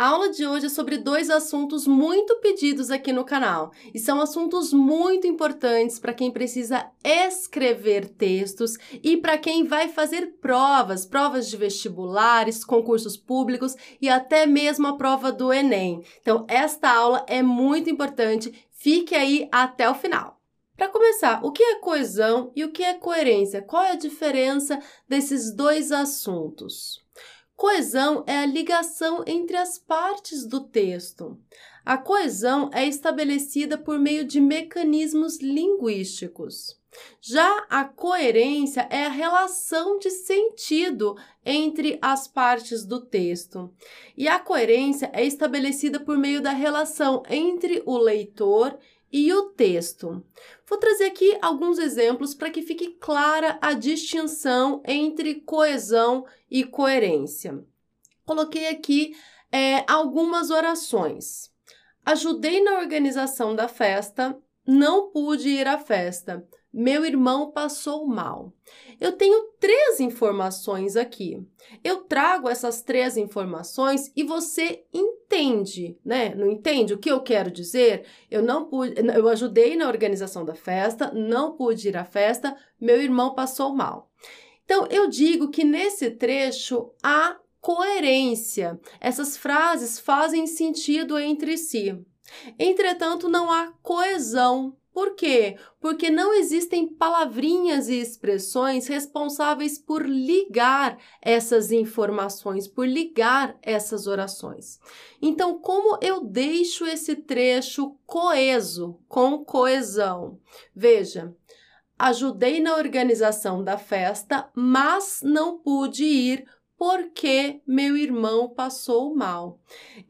A aula de hoje é sobre dois assuntos muito pedidos aqui no canal e são assuntos muito importantes para quem precisa escrever textos e para quem vai fazer provas, provas de vestibulares, concursos públicos e até mesmo a prova do Enem. Então, esta aula é muito importante, fique aí até o final. Para começar, o que é coesão e o que é coerência? Qual é a diferença desses dois assuntos? Coesão é a ligação entre as partes do texto. A coesão é estabelecida por meio de mecanismos linguísticos. Já a coerência é a relação de sentido entre as partes do texto. E a coerência é estabelecida por meio da relação entre o leitor e o texto. Vou trazer aqui alguns exemplos para que fique clara a distinção entre coesão e coerência. Coloquei aqui é, algumas orações. Ajudei na organização da festa, não pude ir à festa. Meu irmão passou mal. Eu tenho três informações aqui. Eu trago essas três informações e você entende, né? Não entende o que eu quero dizer? Eu não pude, eu ajudei na organização da festa, não pude ir à festa, meu irmão passou mal. Então, eu digo que nesse trecho há coerência. Essas frases fazem sentido entre si. Entretanto, não há coesão por quê? Porque não existem palavrinhas e expressões responsáveis por ligar essas informações, por ligar essas orações. Então, como eu deixo esse trecho coeso, com coesão? Veja, ajudei na organização da festa, mas não pude ir porque meu irmão passou mal.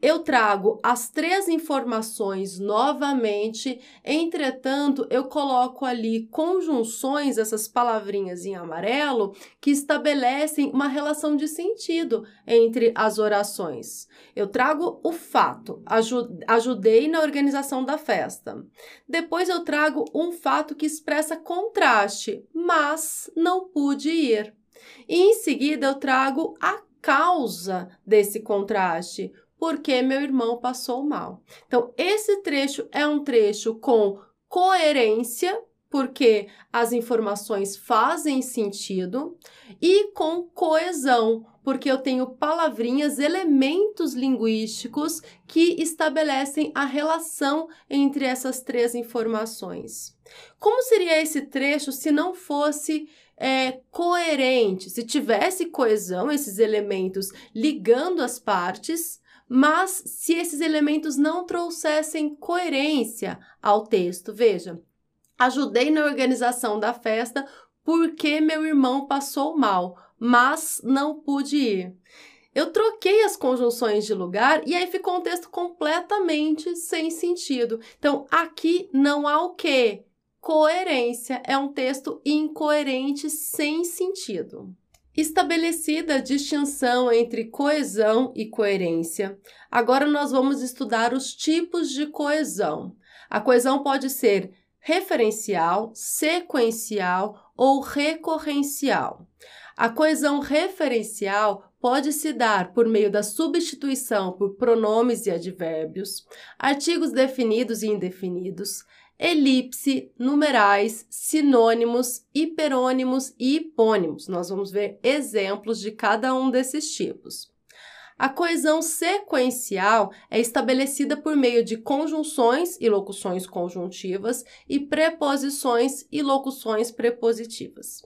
Eu trago as três informações novamente, entretanto, eu coloco ali conjunções, essas palavrinhas em amarelo, que estabelecem uma relação de sentido entre as orações. Eu trago o fato, ajudei na organização da festa. Depois eu trago um fato que expressa contraste, mas não pude ir. E em seguida eu trago a causa desse contraste, porque meu irmão passou mal. Então, esse trecho é um trecho com coerência, porque as informações fazem sentido, e com coesão, porque eu tenho palavrinhas, elementos linguísticos que estabelecem a relação entre essas três informações. Como seria esse trecho se não fosse é, coerente, se tivesse coesão, esses elementos ligando as partes, mas se esses elementos não trouxessem coerência ao texto, veja, ajudei na organização da festa porque meu irmão passou mal, mas não pude ir. Eu troquei as conjunções de lugar e aí ficou um texto completamente sem sentido. Então, aqui não há o quê? Coerência é um texto incoerente sem sentido. Estabelecida a distinção entre coesão e coerência, agora nós vamos estudar os tipos de coesão. A coesão pode ser referencial, sequencial ou recorrencial. A coesão referencial pode se dar por meio da substituição por pronomes e advérbios, artigos definidos e indefinidos, elipse, numerais, sinônimos, hiperônimos e hipônimos. Nós vamos ver exemplos de cada um desses tipos. A coesão sequencial é estabelecida por meio de conjunções e locuções conjuntivas e preposições e locuções prepositivas.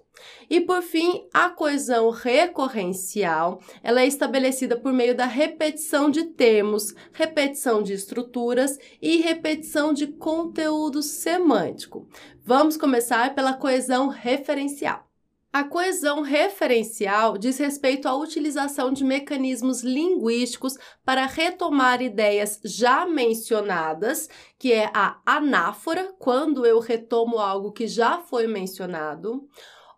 E por fim, a coesão recorrencial, ela é estabelecida por meio da repetição de termos, repetição de estruturas e repetição de conteúdo semântico. Vamos começar pela coesão referencial. A coesão referencial diz respeito à utilização de mecanismos linguísticos para retomar ideias já mencionadas, que é a anáfora, quando eu retomo algo que já foi mencionado,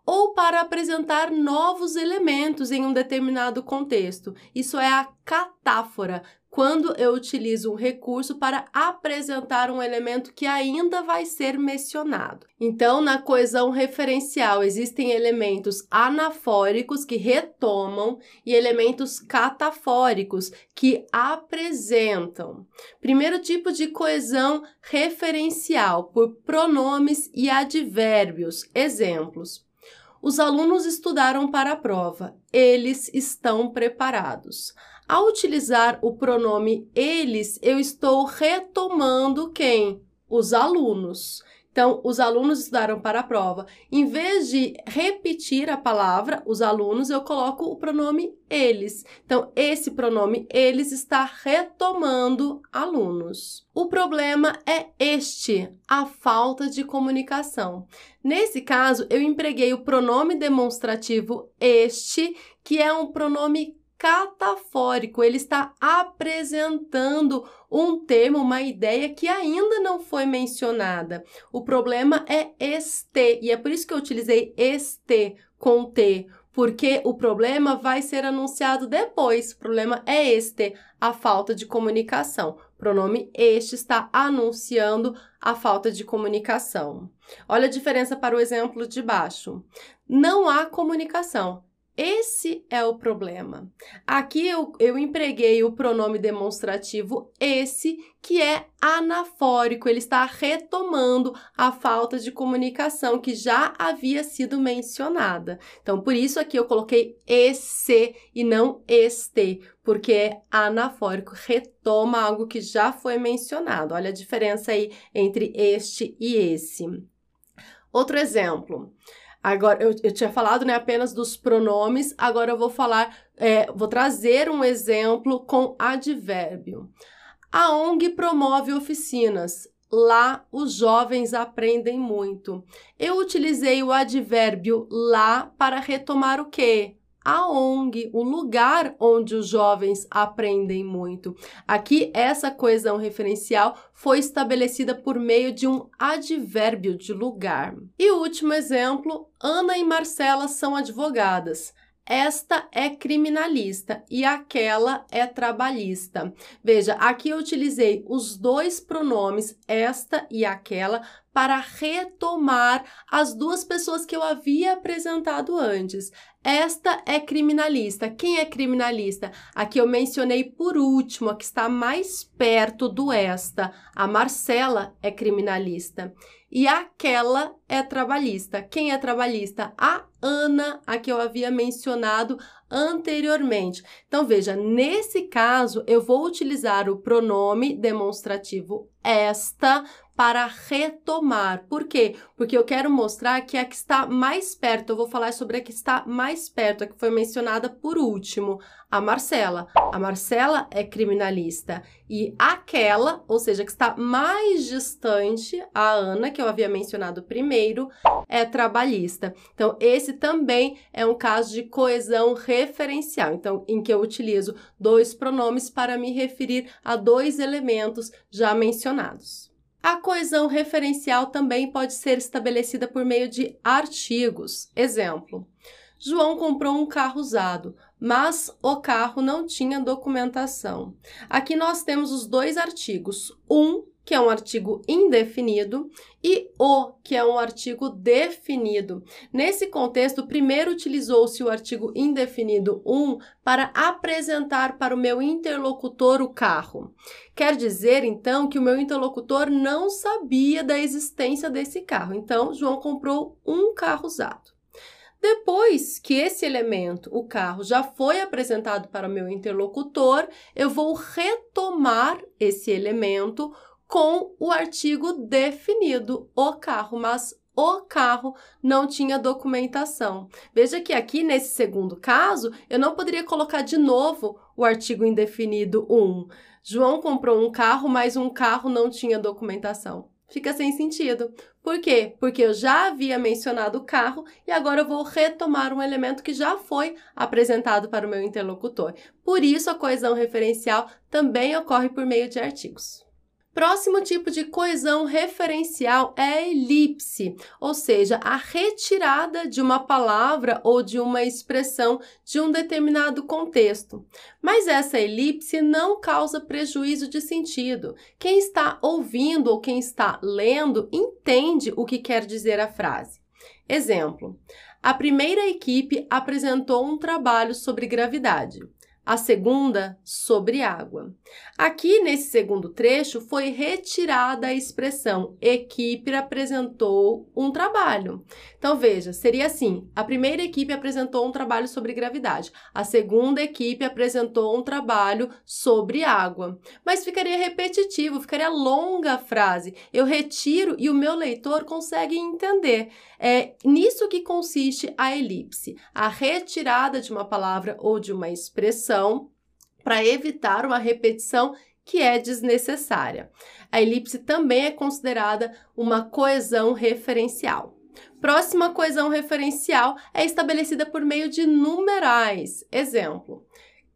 ou para apresentar novos elementos em um determinado contexto. Isso é a catáfora, quando eu utilizo um recurso para apresentar um elemento que ainda vai ser mencionado. Então, na coesão referencial, existem elementos anafóricos que retomam e elementos catafóricos que apresentam. Primeiro tipo de coesão referencial por pronomes e advérbios. Exemplos. Os alunos estudaram para a prova. Eles estão preparados. Ao utilizar o pronome eles, eu estou retomando quem? Os alunos. Então, os alunos estudaram para a prova. Em vez de repetir a palavra, os alunos, eu coloco o pronome eles. Então, esse pronome eles está retomando alunos. O problema é este, a falta de comunicação. Nesse caso, eu empreguei o pronome demonstrativo este, que é um pronome catafórico, ele está apresentando um termo, uma ideia que ainda não foi mencionada. O problema é este, e é por isso que eu utilizei este com T, porque o problema vai ser anunciado depois. O problema é este, a falta de comunicação. O pronome este está anunciando a falta de comunicação. Olha a diferença para o exemplo de baixo. Não há comunicação. Esse é o problema. Aqui eu, eu empreguei o pronome demonstrativo esse, que é anafórico, ele está retomando a falta de comunicação que já havia sido mencionada. Então, por isso aqui eu coloquei esse e não este, porque é anafórico, retoma algo que já foi mencionado. Olha a diferença aí entre este e esse. Outro exemplo. Agora, eu, eu tinha falado né, apenas dos pronomes, agora eu vou falar, é, vou trazer um exemplo com advérbio. A ONG promove oficinas. Lá os jovens aprendem muito. Eu utilizei o advérbio lá para retomar o quê? A ONG, o lugar onde os jovens aprendem muito. Aqui, essa coesão referencial foi estabelecida por meio de um advérbio de lugar. E o último exemplo: Ana e Marcela são advogadas. Esta é criminalista e aquela é trabalhista. Veja, aqui eu utilizei os dois pronomes, esta e aquela, para retomar as duas pessoas que eu havia apresentado antes. Esta é criminalista. Quem é criminalista? Aqui eu mencionei por último, a que está mais perto do esta. A Marcela é criminalista. E aquela é trabalhista. Quem é trabalhista? A Ana, a que eu havia mencionado anteriormente. Então, veja, nesse caso, eu vou utilizar o pronome demonstrativo esta para retomar. Por quê? Porque eu quero mostrar que a que está mais perto, eu vou falar sobre a que está mais perto, a que foi mencionada por último, a Marcela. A Marcela é criminalista e aquela, ou seja, que está mais distante, a Ana, que eu havia mencionado primeiro, é trabalhista. Então, esse também é um caso de coesão referencial, então, em que eu utilizo dois pronomes para me referir a dois elementos já mencionados. A coesão referencial também pode ser estabelecida por meio de artigos. Exemplo: João comprou um carro usado, mas o carro não tinha documentação. Aqui nós temos os dois artigos. Um que é um artigo indefinido, e o, que é um artigo definido. Nesse contexto, primeiro utilizou-se o artigo indefinido um para apresentar para o meu interlocutor o carro. Quer dizer, então, que o meu interlocutor não sabia da existência desse carro. Então, João comprou um carro usado. Depois que esse elemento, o carro, já foi apresentado para o meu interlocutor, eu vou retomar esse elemento com o artigo definido, o carro, mas o carro não tinha documentação. Veja que aqui nesse segundo caso, eu não poderia colocar de novo o artigo indefinido 1. João comprou um carro, mas um carro não tinha documentação. fica sem sentido. Por quê? Porque eu já havia mencionado o carro e agora eu vou retomar um elemento que já foi apresentado para o meu interlocutor. Por isso, a coesão referencial também ocorre por meio de artigos. Próximo tipo de coesão referencial é a elipse, ou seja, a retirada de uma palavra ou de uma expressão de um determinado contexto. Mas essa elipse não causa prejuízo de sentido. Quem está ouvindo ou quem está lendo entende o que quer dizer a frase. Exemplo: a primeira equipe apresentou um trabalho sobre gravidade a segunda sobre água. Aqui nesse segundo trecho foi retirada a expressão equipe apresentou um trabalho. Então veja, seria assim: a primeira equipe apresentou um trabalho sobre gravidade, a segunda equipe apresentou um trabalho sobre água. Mas ficaria repetitivo, ficaria longa a frase. Eu retiro e o meu leitor consegue entender. É nisso que consiste a elipse, a retirada de uma palavra ou de uma expressão para evitar uma repetição que é desnecessária. A elipse também é considerada uma coesão referencial. Próxima coesão referencial é estabelecida por meio de numerais. Exemplo: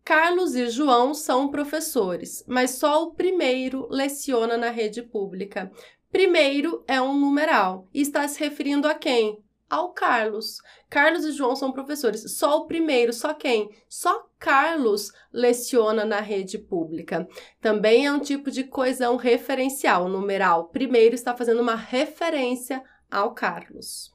Carlos e João são professores, mas só o primeiro leciona na rede pública. Primeiro é um numeral e está se referindo a quem? Ao Carlos. Carlos e João são professores. Só o primeiro, só quem? Só Carlos leciona na rede pública. Também é um tipo de coesão referencial. O numeral primeiro está fazendo uma referência ao Carlos.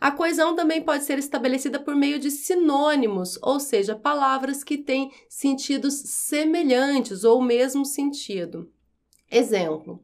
A coesão também pode ser estabelecida por meio de sinônimos, ou seja, palavras que têm sentidos semelhantes ou o mesmo sentido. Exemplo: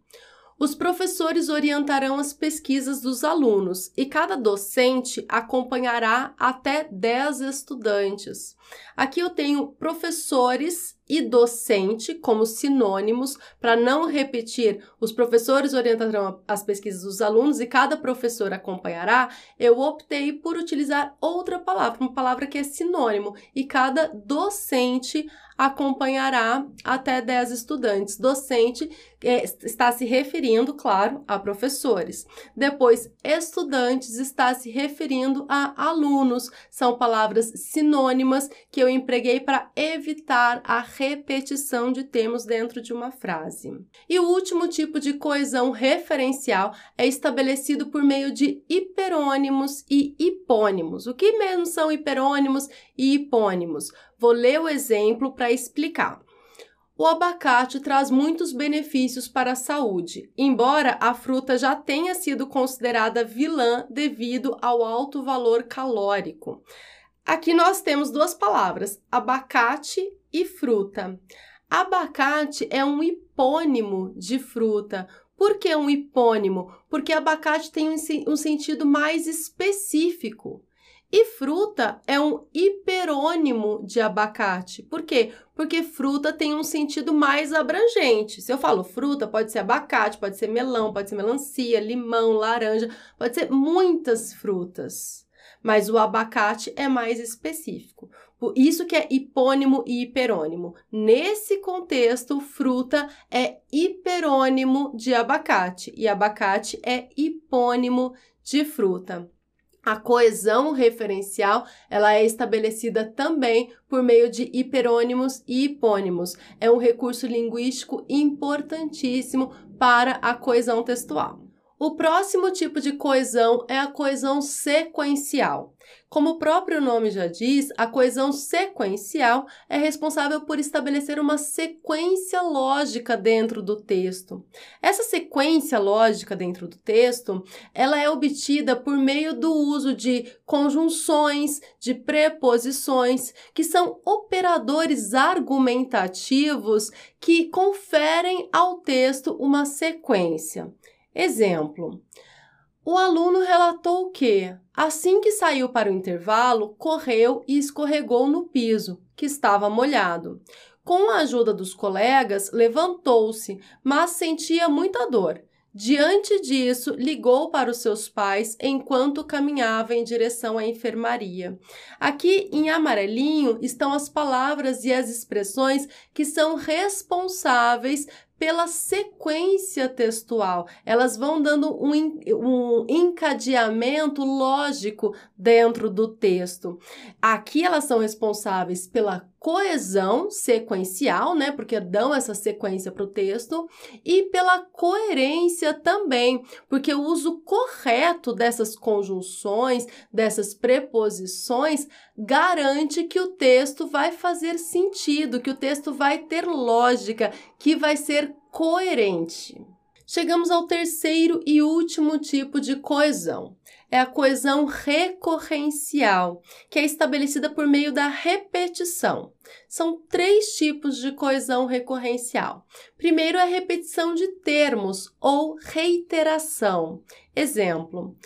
os professores orientarão as pesquisas dos alunos e cada docente acompanhará até 10 estudantes. Aqui eu tenho professores e docente como sinônimos, para não repetir, os professores orientarão as pesquisas dos alunos e cada professor acompanhará, eu optei por utilizar outra palavra, uma palavra que é sinônimo, e cada docente acompanhará até 10 estudantes. Docente é, está se referindo, claro, a professores. Depois, estudantes está se referindo a alunos. São palavras sinônimas que eu empreguei para evitar a repetição de termos dentro de uma frase. E o último tipo de coesão referencial é estabelecido por meio de hiperônimos e hipônimos. O que mesmo são hiperônimos e hipônimos? Vou ler o exemplo para explicar. O abacate traz muitos benefícios para a saúde, embora a fruta já tenha sido considerada vilã devido ao alto valor calórico. Aqui nós temos duas palavras, abacate e fruta. Abacate é um hipônimo de fruta. Por que um hipônimo? Porque abacate tem um, sentido mais específico. E fruta é um hiperônimo de abacate. Por quê? Porque fruta tem um sentido mais abrangente. Se eu falo fruta, pode ser abacate, pode ser melão, pode ser melancia, limão, laranja, pode ser muitas frutas mas o abacate é mais específico. Por isso que é hipônimo e hiperônimo. Nesse contexto, fruta é hiperônimo de abacate e abacate é hipônimo de fruta. A coesão referencial ela é estabelecida também por meio de hiperônimos e hipônimos. É um recurso linguístico importantíssimo para a coesão textual. O próximo tipo de coesão é a coesão sequencial. Como o próprio nome já diz, a coesão sequencial é responsável por estabelecer uma sequência lógica dentro do texto. Essa sequência lógica dentro do texto, ela é obtida por meio do uso de conjunções, de preposições, que são operadores argumentativos que conferem ao texto uma sequência. Exemplo: o aluno relatou que, assim que saiu para o intervalo, correu e escorregou no piso, que estava molhado. Com a ajuda dos colegas, levantou-se, mas sentia muita dor. Diante disso, ligou para os seus pais enquanto caminhava em direção à enfermaria. Aqui em amarelinho estão as palavras e as expressões que são responsáveis pela sequência textual. Elas vão dando um, um encadeamento lógico dentro do texto. Aqui elas são responsáveis pela coesão sequencial, né? Porque dão essa sequência para o texto, e pela coerência também, porque o uso correto dessas conjunções, dessas preposições, garante que o texto vai fazer sentido, que o texto vai ter lógica, que vai ser coerente. Chegamos ao terceiro e último tipo de coesão, é a coesão recorrencial, que é estabelecida por meio da repetição. São três tipos de coesão recorrencial. Primeiro é a repetição de termos ou reiteração. Exemplo: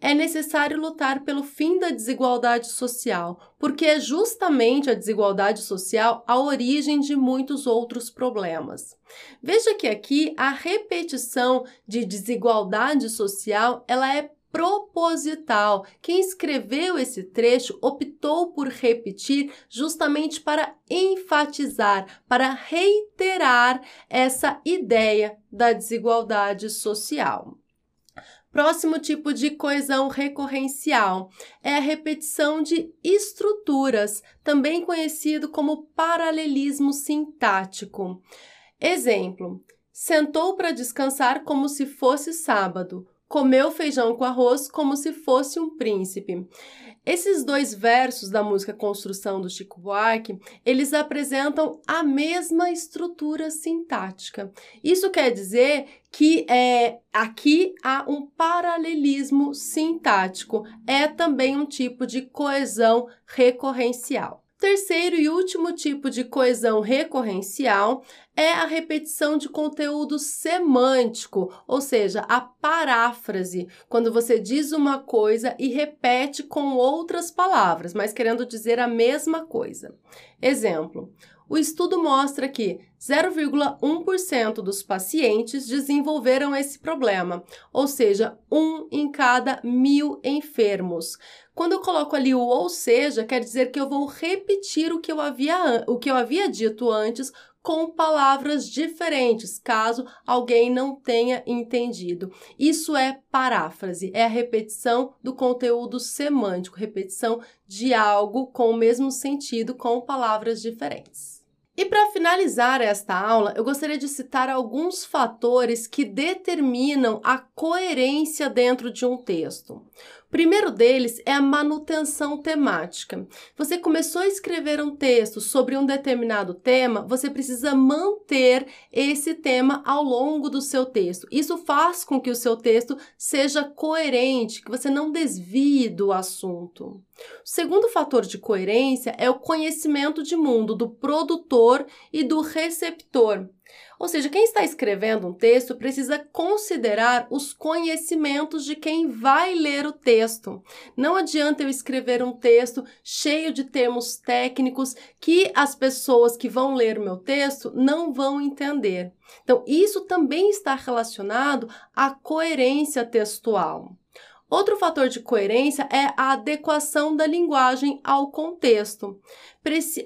é necessário lutar pelo fim da desigualdade social, porque é justamente a desigualdade social a origem de muitos outros problemas. Veja que aqui a repetição de desigualdade social, ela é proposital. Quem escreveu esse trecho optou por repetir justamente para enfatizar, para reiterar essa ideia da desigualdade social. Próximo tipo de coesão recorrencial é a repetição de estruturas, também conhecido como paralelismo sintático. Exemplo: sentou para descansar como se fosse sábado comeu feijão com arroz como se fosse um príncipe. Esses dois versos da música Construção do Chico Buarque, eles apresentam a mesma estrutura sintática. Isso quer dizer que é, aqui há um paralelismo sintático, é também um tipo de coesão recorrencial. Terceiro e último tipo de coesão recorrencial é a repetição de conteúdo semântico, ou seja, a paráfrase, quando você diz uma coisa e repete com outras palavras, mas querendo dizer a mesma coisa. Exemplo: o estudo mostra que 0,1% dos pacientes desenvolveram esse problema, ou seja, um em cada mil enfermos. Quando eu coloco ali o ou seja, quer dizer que eu vou repetir o que eu havia, o que eu havia dito antes com palavras diferentes, caso alguém não tenha entendido. Isso é paráfrase, é a repetição do conteúdo semântico, repetição de algo com o mesmo sentido com palavras diferentes. E para finalizar esta aula, eu gostaria de citar alguns fatores que determinam a coerência dentro de um texto. Primeiro deles é a manutenção temática. Você começou a escrever um texto sobre um determinado tema, você precisa manter esse tema ao longo do seu texto. Isso faz com que o seu texto seja coerente, que você não desvie do assunto. O segundo fator de coerência é o conhecimento de mundo do produtor e do receptor. Ou seja, quem está escrevendo um texto precisa considerar os conhecimentos de quem vai ler o texto. Não adianta eu escrever um texto cheio de termos técnicos que as pessoas que vão ler o meu texto não vão entender. Então, isso também está relacionado à coerência textual. Outro fator de coerência é a adequação da linguagem ao contexto.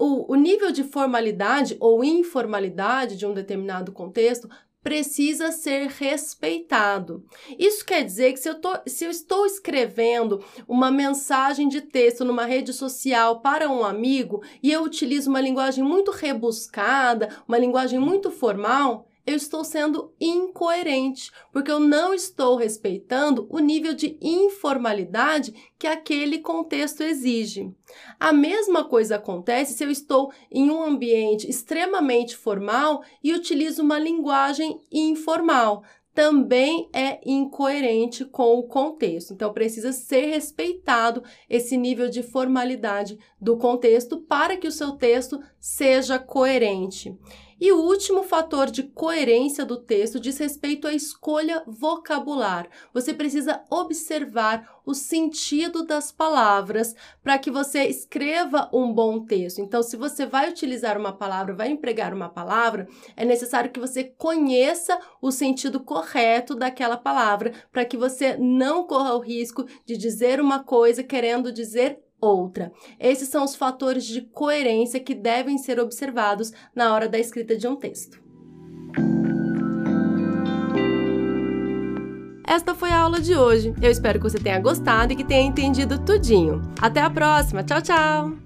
O, nível de formalidade ou informalidade de um determinado contexto precisa ser respeitado. Isso quer dizer que se eu, tô, se eu estou escrevendo uma mensagem de texto numa rede social para um amigo e eu utilizo uma linguagem muito rebuscada, uma linguagem muito formal, eu estou sendo incoerente, porque eu não estou respeitando o nível de informalidade que aquele contexto exige. A mesma coisa acontece se eu estou em um ambiente extremamente formal e utilizo uma linguagem informal. Também é incoerente com o contexto. Então, precisa ser respeitado esse nível de formalidade do contexto para que o seu texto seja coerente. E o último fator de coerência do texto diz respeito à escolha vocabular. Você precisa observar o sentido das palavras para que você escreva um bom texto. Então, se você vai utilizar uma palavra, vai empregar uma palavra, é necessário que você conheça o sentido correto daquela palavra para que você não corra o risco de dizer uma coisa querendo dizer outra. Esses são os fatores de coerência que devem ser observados na hora da escrita de um texto. Esta foi a aula de hoje. Eu espero que você tenha gostado e que tenha entendido tudinho. Até a próxima. Tchau, tchau.